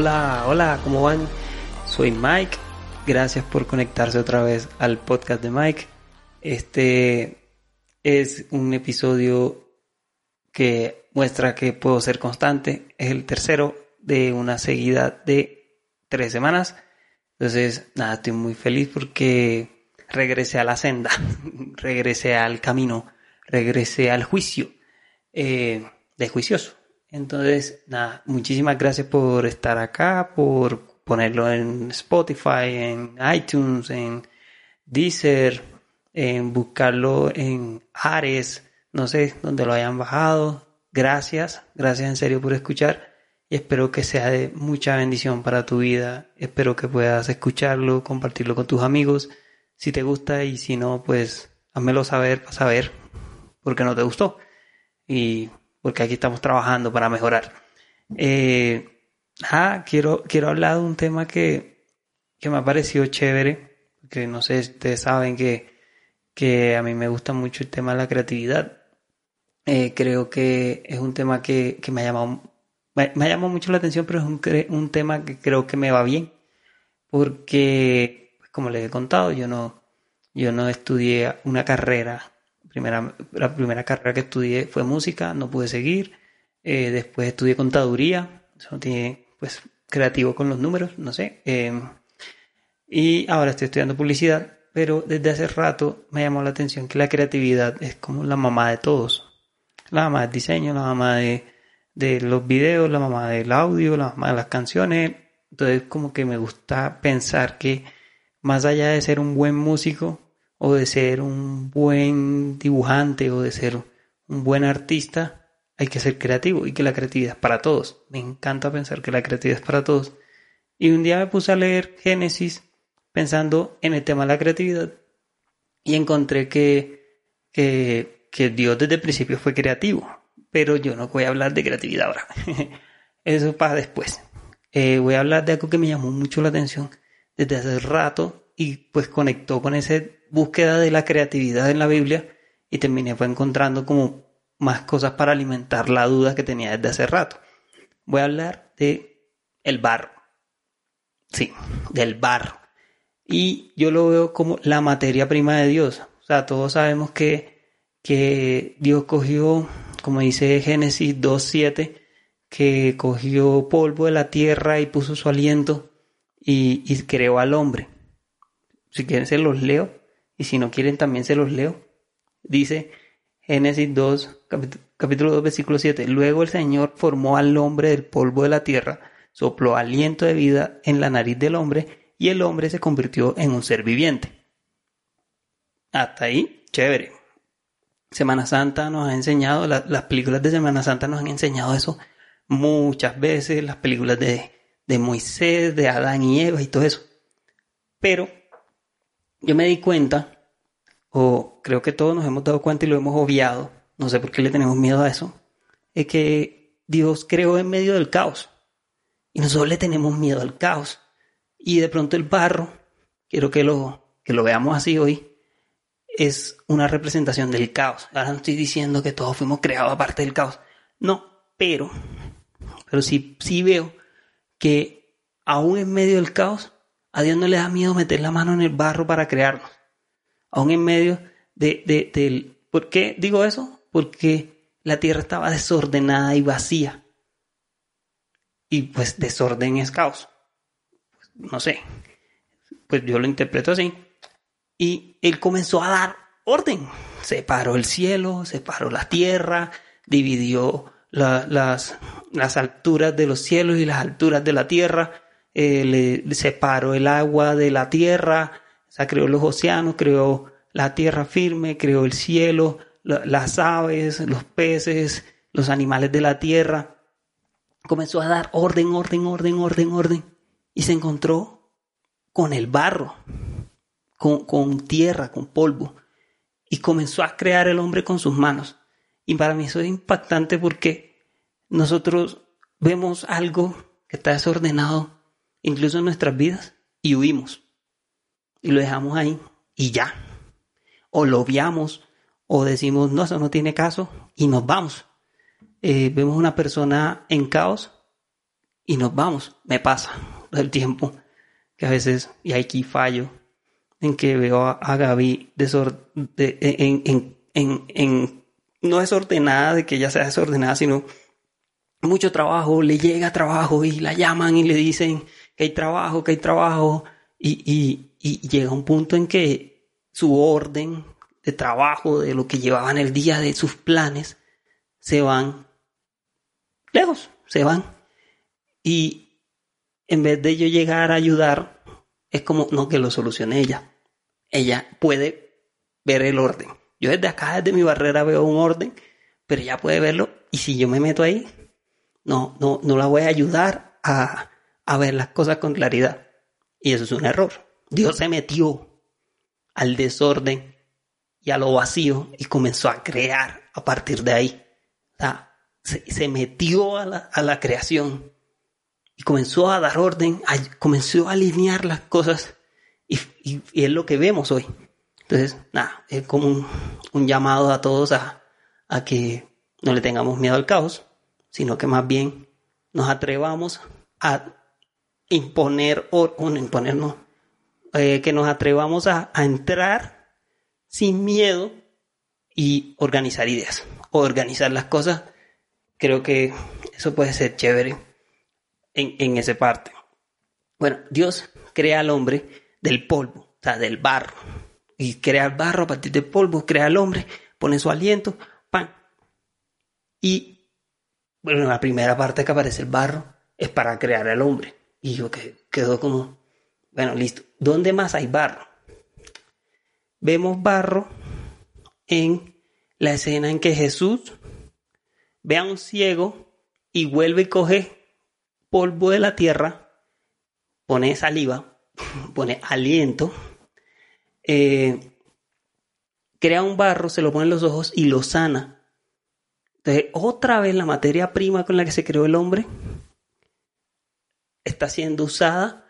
Hola, hola, ¿cómo van? Soy Mike. Gracias por conectarse otra vez al podcast de Mike. Este es un episodio que muestra que puedo ser constante. Es el tercero de una seguida de tres semanas. Entonces, nada, estoy muy feliz porque regresé a la senda, regresé al camino, regresé al juicio eh, de juicioso. Entonces, nada, muchísimas gracias por estar acá, por ponerlo en Spotify, en iTunes, en Deezer, en buscarlo en Ares, no sé, donde lo hayan bajado. Gracias, gracias en serio por escuchar y espero que sea de mucha bendición para tu vida. Espero que puedas escucharlo, compartirlo con tus amigos. Si te gusta y si no, pues házmelo saber para saber por qué no te gustó. Y porque aquí estamos trabajando para mejorar. Eh, ah, quiero, quiero hablar de un tema que, que me ha parecido chévere, que no sé ustedes saben que, que a mí me gusta mucho el tema de la creatividad. Eh, creo que es un tema que, que me ha llamado me, ha llamado mucho la atención, pero es un, un tema que creo que me va bien, porque, como les he contado, yo no, yo no estudié una carrera Primera, la primera carrera que estudié fue música, no pude seguir. Eh, después estudié contaduría, eso tiene, pues, creativo con los números, no sé. Em, y ahora estoy estudiando publicidad, pero desde hace rato me llamó la atención que la creatividad es como la mamá de todos. La mamá del diseño, la mamá de, de los videos, la mamá del audio, la mamá de las canciones. Entonces como que me gusta pensar que más allá de ser un buen músico, o de ser un buen dibujante o de ser un buen artista, hay que ser creativo y que la creatividad es para todos. Me encanta pensar que la creatividad es para todos. Y un día me puse a leer Génesis pensando en el tema de la creatividad y encontré que, que, Dios desde el principio fue creativo. Pero yo no voy a hablar de creatividad ahora. Eso para después. Eh, voy a hablar de algo que me llamó mucho la atención desde hace rato y pues conectó con ese búsqueda de la creatividad en la Biblia y terminé fue encontrando como más cosas para alimentar la duda que tenía desde hace rato. Voy a hablar de el barro. Sí, del barro. Y yo lo veo como la materia prima de Dios. O sea, todos sabemos que, que Dios cogió, como dice Génesis 2.7, que cogió polvo de la tierra y puso su aliento y, y creó al hombre. Si quieren se los leo y si no quieren también se los leo. Dice Génesis 2, capítulo 2, versículo 7. Luego el Señor formó al hombre del polvo de la tierra, sopló aliento de vida en la nariz del hombre y el hombre se convirtió en un ser viviente. Hasta ahí, chévere. Semana Santa nos ha enseñado, las películas de Semana Santa nos han enseñado eso muchas veces, las películas de, de Moisés, de Adán y Eva y todo eso. Pero yo me di cuenta, o creo que todos nos hemos dado cuenta y lo hemos obviado, no sé por qué le tenemos miedo a eso, es que Dios creó en medio del caos. Y nosotros le tenemos miedo al caos. Y de pronto el barro, quiero que lo, que lo veamos así hoy, es una representación del caos. Ahora no estoy diciendo que todos fuimos creados aparte del caos. No, pero, pero sí, sí veo que aún en medio del caos, a Dios no le da miedo meter la mano en el barro para crearnos. Aún en medio de, de, del... ¿Por qué digo eso? Porque la tierra estaba desordenada y vacía. y pues desorden es caos. No sé, pues yo lo interpreto así. Y él comenzó a dar orden. Separó el cielo, separó la tierra, dividió las, las alturas de los cielos y las alturas de la tierra, eh, le, separó el agua de la tierra, o sea, creó los océanos, creó la tierra firme, creó el cielo, las aves, los peces, los animales de la tierra. Comenzó a dar orden, orden, orden, orden, orden. Y se encontró con el barro, con, con tierra, con polvo. Y comenzó a crear el hombre con sus manos. Y para mí eso es impactante porque nosotros vemos algo que está desordenado, incluso en nuestras vidas, y huimos. Y lo dejamos ahí y ya. O lo obviamos o decimos, no, eso no tiene caso y nos vamos. Eh, vemos una persona en caos y nos vamos. Me pasa el tiempo que a veces, y aquí fallo, en que veo a, Gaby en, en, en, no desordenada, de que ella sea desordenada, sino mucho trabajo, le llega trabajo y la llaman y le dicen que hay trabajo, que hay trabajo, y, y, y llega un punto en que su orden de trabajo, de lo que llevaban el día, de sus planes, se van lejos, se van. Y en vez de yo llegar a ayudar, es como, no, que lo solucione ella. Ella puede ver el orden. Yo desde acá, desde mi barrera, veo un orden, pero ella puede verlo. Y si yo me meto ahí, no, no, no la voy a ayudar a, a ver las cosas con claridad. Y eso es un error. Dios se metió al desorden y a lo vacío y comenzó a crear a partir de ahí. O sea, se, metió a la, creación y comenzó a dar orden, comenzó a alinear las cosas y, es lo que vemos hoy. Entonces, nada, es como un, llamado a todos a, que no le tengamos miedo al caos, sino que más bien nos atrevamos a imponer, o, imponernos, eh, que nos atrevamos a entrar sin miedo y organizar ideas o organizar las cosas. Creo que eso puede ser chévere en, en esa parte. Bueno, Dios crea al hombre del polvo, o sea, del barro. Y crea el barro a partir del polvo, crea al hombre, pone su aliento, pan. Y bueno, la primera parte que aparece el barro es para crear al hombre. Y yo que quedó como, bueno, listo. ¿Dónde más hay barro? vemos barro en la escena en que Jesús ve a un ciego y vuelve y coge polvo de la tierra, pone saliva, pone aliento, eh, crea un barro, se lo pone en los ojos y lo sana. Entonces, otra vez la materia prima con la que se creó el hombre está siendo usada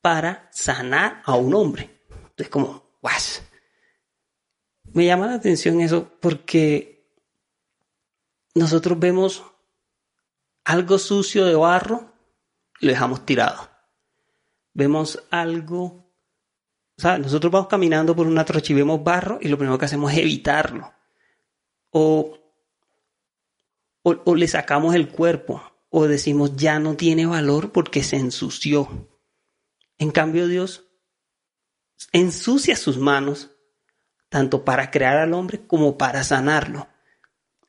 para sanar a un hombre. Entonces, como, guas, me llama la atención eso porque nosotros vemos algo sucio de barro y lo dejamos tirado. Vemos algo, o sea, nosotros vamos caminando por una trocha y vemos barro y lo primero que hacemos es evitarlo. O, o, o le sacamos el cuerpo o decimos ya no tiene valor porque se ensució. En cambio Dios ensucia sus manos tanto para crear al hombre como para sanarlo.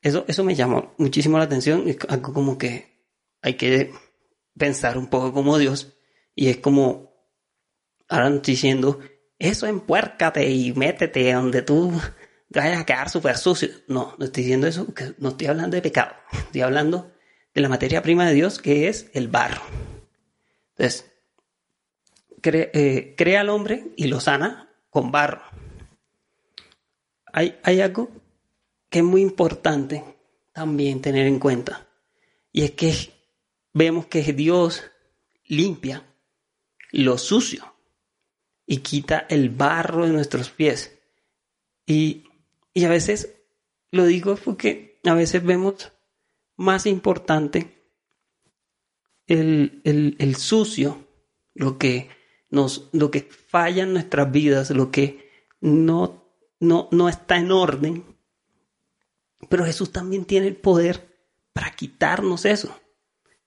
Eso, eso me llamó muchísimo la atención, algo como que hay que pensar un poco como Dios y es como, ahora diciendo, eso empuércate y métete donde tú vayas a quedar súper sucio. No, no estoy diciendo eso, no estoy hablando de pecado, estoy hablando de la materia prima de Dios que es el barro. Entonces, eh, crea al hombre y lo sana con barro hay, algo que es muy importante también tener en cuenta. Y es que vemos que Dios limpia lo sucio y quita el barro de nuestros pies. Y, a veces lo digo porque a veces vemos más importante el, el, sucio, lo que, nos, lo que falla en nuestras vidas, lo que no no, no está en orden. Pero Jesús también tiene el poder para quitarnos eso.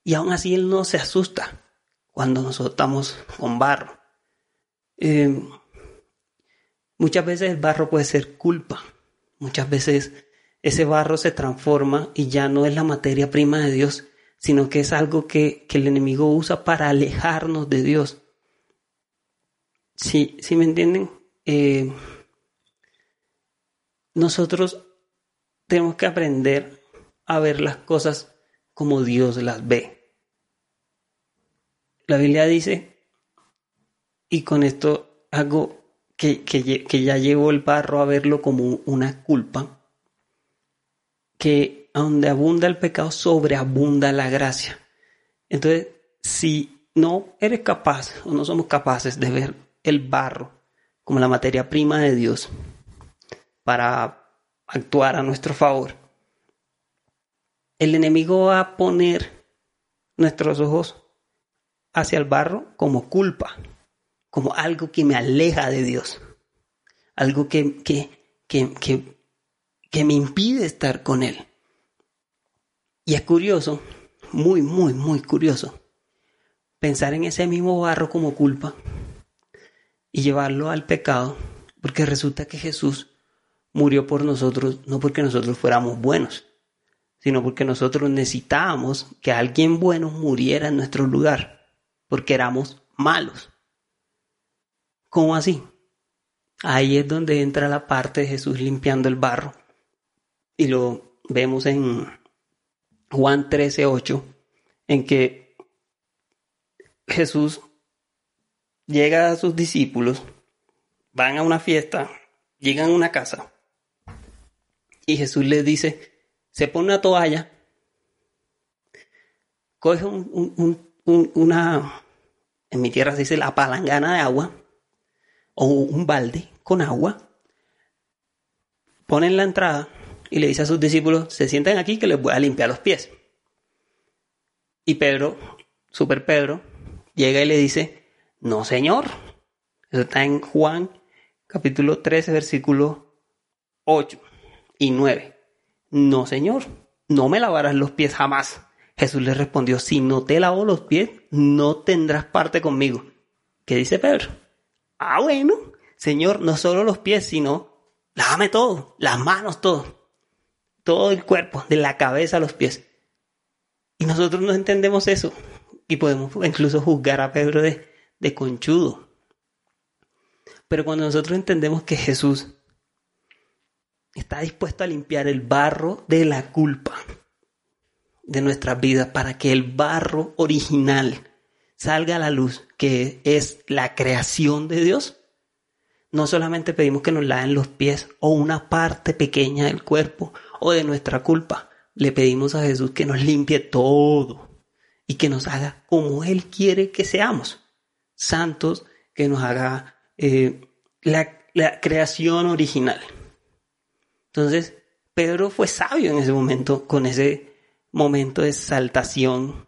Y aún así Él no se asusta cuando nosotros estamos con barro. Eh, muchas veces el barro puede ser culpa. Muchas veces ese barro se transforma y ya no es la materia prima de Dios, sino que es algo que, el enemigo usa para alejarnos de Dios. ¿Sí, me entienden? Eh, nosotros tenemos que aprender a ver las cosas como Dios las ve. La Biblia dice, y con esto hago que, que ya llevo el barro a verlo como una culpa, que donde abunda el pecado, sobreabunda la gracia. Entonces, si no eres capaz o no somos capaces de ver el barro como la materia prima de Dios para actuar a nuestro favor, el enemigo va a poner nuestros ojos hacia el barro como culpa, como algo que me aleja de Dios, algo que, que, que, que, que me impide estar con Él. Y es curioso, muy, muy, muy curioso, pensar en ese mismo barro como culpa y llevarlo al pecado, porque resulta que Jesús murió por nosotros no porque nosotros fuéramos buenos, sino porque nosotros necesitábamos que alguien bueno muriera en nuestro lugar, porque éramos malos. ¿Cómo así? Ahí es donde entra la parte de Jesús limpiando el barro. Y lo vemos en Juan 13:8, en que Jesús llega a sus discípulos, van a una fiesta, llegan a una casa, y Jesús les dice, se pone una toalla, coge una, en mi tierra se dice la palangana de agua, o un balde con agua, pone en la entrada y le dice a sus discípulos, se sienten aquí que les voy a limpiar los pies. Y Pedro, super Pedro, llega y le dice, no señor. Eso está en Juan capítulo 13, versículo 8 y 9. No, Señor, no me lavarás los pies jamás. Jesús le respondió, si no te lavo los pies, no tendrás parte conmigo. ¿Qué dice Pedro? Ah, bueno, Señor, no solo los pies, sino lávame todo, las manos, todo. Todo el cuerpo, de la cabeza a los pies. Y nosotros no entendemos eso. Y podemos incluso juzgar a Pedro de, de conchudo. Pero cuando nosotros entendemos que Jesús está dispuesto a limpiar el barro de la culpa de nuestras vidas para que el barro original salga a la luz, que es la creación de Dios. No solamente pedimos que nos laven los pies o una parte pequeña del cuerpo o de nuestra culpa, le pedimos a Jesús que nos limpie todo y que nos haga como Él quiere que seamos, santos, que nos haga eh, la, la creación original. Entonces, Pedro fue sabio en ese momento, con ese momento de exaltación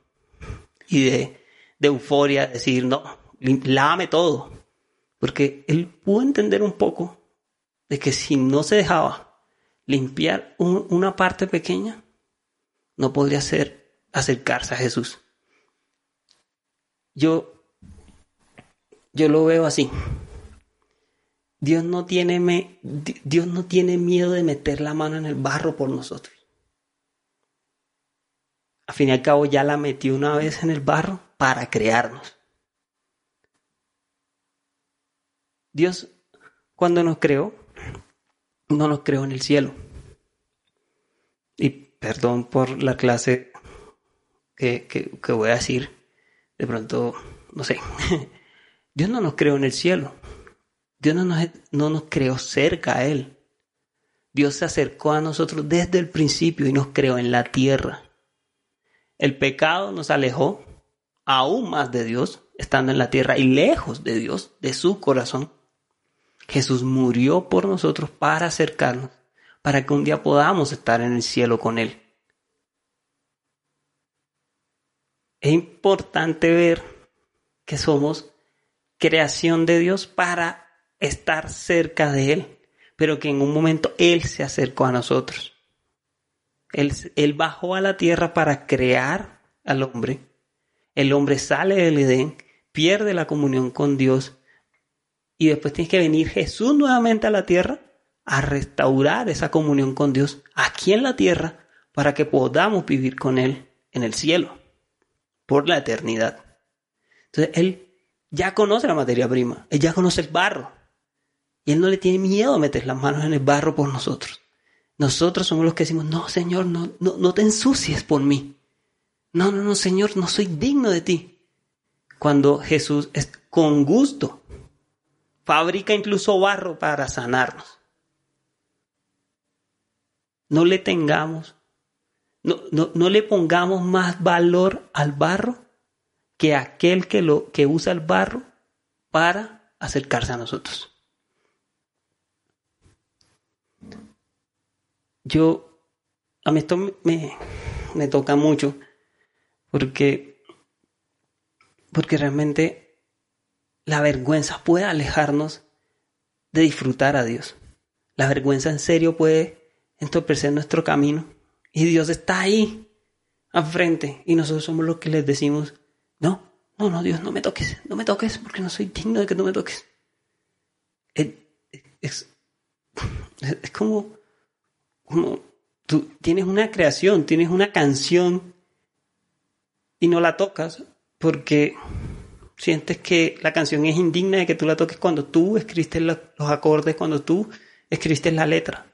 y de, euforia, decir, no, lávame todo. Porque él pudo entender un poco de que si no se dejaba limpiar una parte pequeña, no podría ser acercarse a Jesús. Yo, yo lo veo así. Dios no tiene, Dios no tiene miedo de meter la mano en el barro por nosotros. Al fin y al cabo ya la metió una vez en el barro para crearnos. Dios cuando nos creó, no nos creó en el cielo. Y perdón por la clase que, que voy a decir. De pronto, no sé. Dios no nos creó en el cielo. Dios no nos, no nos creó cerca a Él. Dios se acercó a nosotros desde el principio y nos creó en la tierra. El pecado nos alejó aún más de Dios, estando en la tierra y lejos de Dios, de su corazón. Jesús murió por nosotros para acercarnos, para que un día podamos estar en el cielo con Él. Es importante ver que somos creación de Dios para estar cerca de Él, pero que en un momento Él se acercó a nosotros. Él, bajó a la tierra para crear al hombre El hombre sale del Edén, pierde la comunión con Dios y después tiene que venir Jesús nuevamente a la tierra a restaurar esa comunión con Dios aquí en la tierra para que podamos vivir con Él en el cielo por la eternidad. Entonces Él ya conoce la materia prima, Él ya conoce el barro y Él no le tiene miedo a meter las manos en el barro por nosotros. Nosotros somos los que decimos, no, Señor, no, no, no te ensucies por mí. No, no, no, Señor, no soy digno de ti. Cuando Jesús es con gusto, fabrica incluso barro para sanarnos. No le tengamos, no, no, no le pongamos más valor al barro que aquel que, lo, que usa el barro para acercarse a nosotros. yo, a mí esto me, me toca mucho porque, porque realmente la vergüenza puede alejarnos de disfrutar a Dios. La vergüenza en serio puede entorpecer nuestro camino y Dios está ahí, al frente, y nosotros somos los que les decimos, no, no, no, Dios, no me toques, no me toques porque no soy digno de que no me toques. Es, es, es como como tú tienes una creación, tienes una canción y no la tocas porque sientes que la canción es indigna de que tú la toques cuando tú escribiste los acordes, cuando tú escribiste la letra.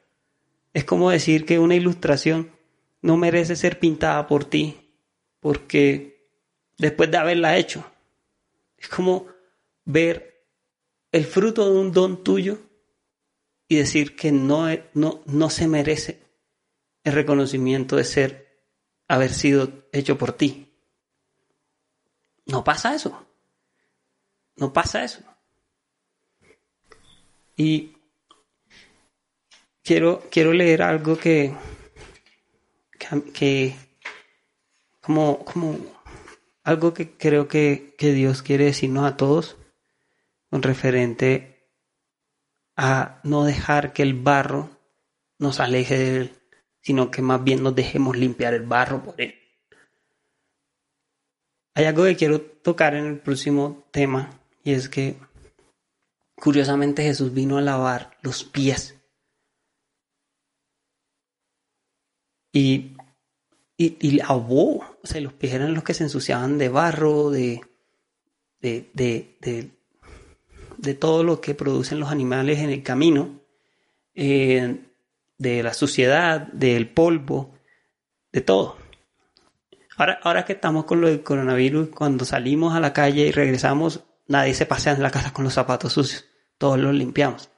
Es como decir que una ilustración no merece ser pintada por ti porque después de haberla hecho. Es como ver el fruto de un don tuyo y decir que no, no, no se merece el reconocimiento de ser, haber sido hecho por ti. No pasa eso. No pasa eso. Y quiero, quiero leer algo que, que, como, como algo que creo que, que Dios quiere decirnos a todos con referente a no dejar que el barro nos aleje de él, sino que más bien nos dejemos limpiar el barro por él. Hay algo que quiero tocar en el próximo tema y es que curiosamente Jesús vino a lavar los pies. Y, y, y lavó, o sea, los pies eran los que se ensuciaban de barro, de, de, de de todo lo que producen los animales en el camino, eh, de la suciedad, del polvo, de todo. Ahora, ahora que estamos con lo del coronavirus, cuando salimos a la calle y regresamos, nadie se pasea en la casa con los zapatos sucios, todos los limpiamos.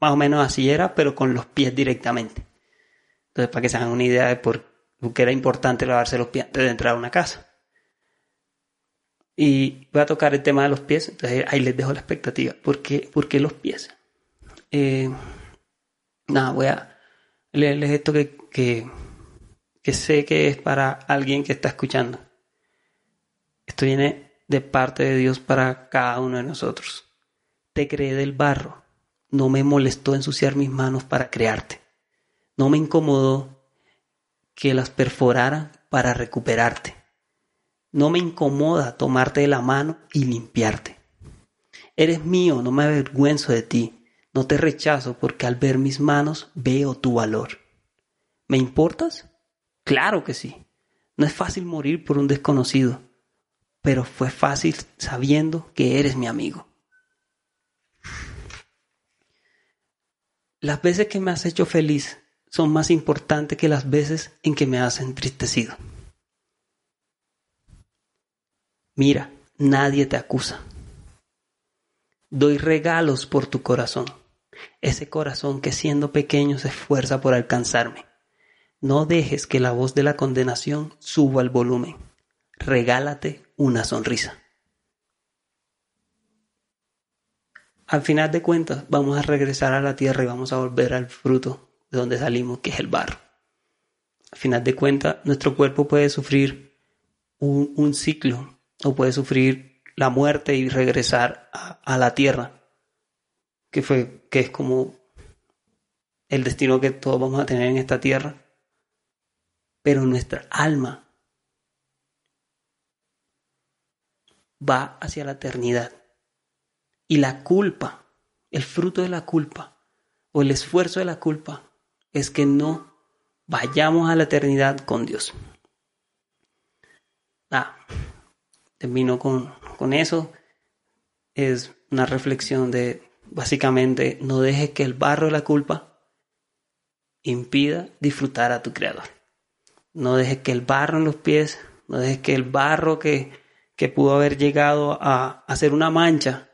Más o menos así era, pero con los pies directamente. Entonces, para que se hagan una idea de por qué era importante lavarse los pies antes de entrar a una casa. Y voy a tocar el tema de los pies, entonces ahí les dejo la expectativa. ¿Por qué, los pies? Eh, nada, voy a leerles esto que, que, que sé que es para alguien que está escuchando. Esto viene de parte de Dios para cada uno de nosotros. Te creé del barro, no me molestó ensuciar mis manos para crearte. No me incomodó que las perforara para recuperarte. No me incomoda tomarte de la mano y limpiarte. Eres mío, no me avergüenzo de ti. No te rechazo porque al ver mis manos veo tu valor. ¿Me importas? Claro que sí. No es fácil morir por un desconocido, pero fue fácil sabiendo que eres mi amigo. Las veces que me has hecho feliz son más importantes que las veces en que me has entristecido. Mira, nadie te acusa. Doy regalos por tu corazón, ese corazón que siendo pequeño se esfuerza por alcanzarme. No dejes que la voz de la condenación suba al volumen. Regálate una sonrisa. Al final de cuentas, vamos a regresar a la tierra y vamos a volver al fruto de donde salimos, que es el barro. Al final de cuentas, nuestro cuerpo puede sufrir un, ciclo o puede sufrir la muerte y regresar a, la tierra, que, fue, que es como el destino que todos vamos a tener en esta tierra. Pero nuestra alma va hacia la eternidad. Y la culpa, el fruto de la culpa o el esfuerzo de la culpa es que no vayamos a la eternidad con Dios. Ah, termino con, con eso. Es una reflexión de básicamente no dejes que el barro de la culpa impida disfrutar a tu creador. No dejes que el barro en los pies, no dejes que el barro que, que pudo haber llegado a hacer una mancha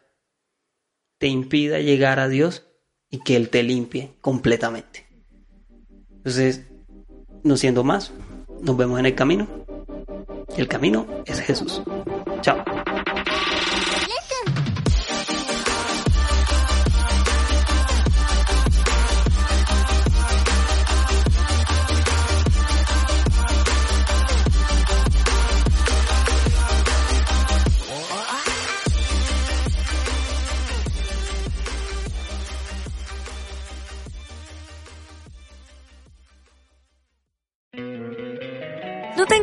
te impida llegar a Dios y que Él te limpie completamente. Entonces, no siendo más, nos vemos en el camino. El camino es Jesús. Chao.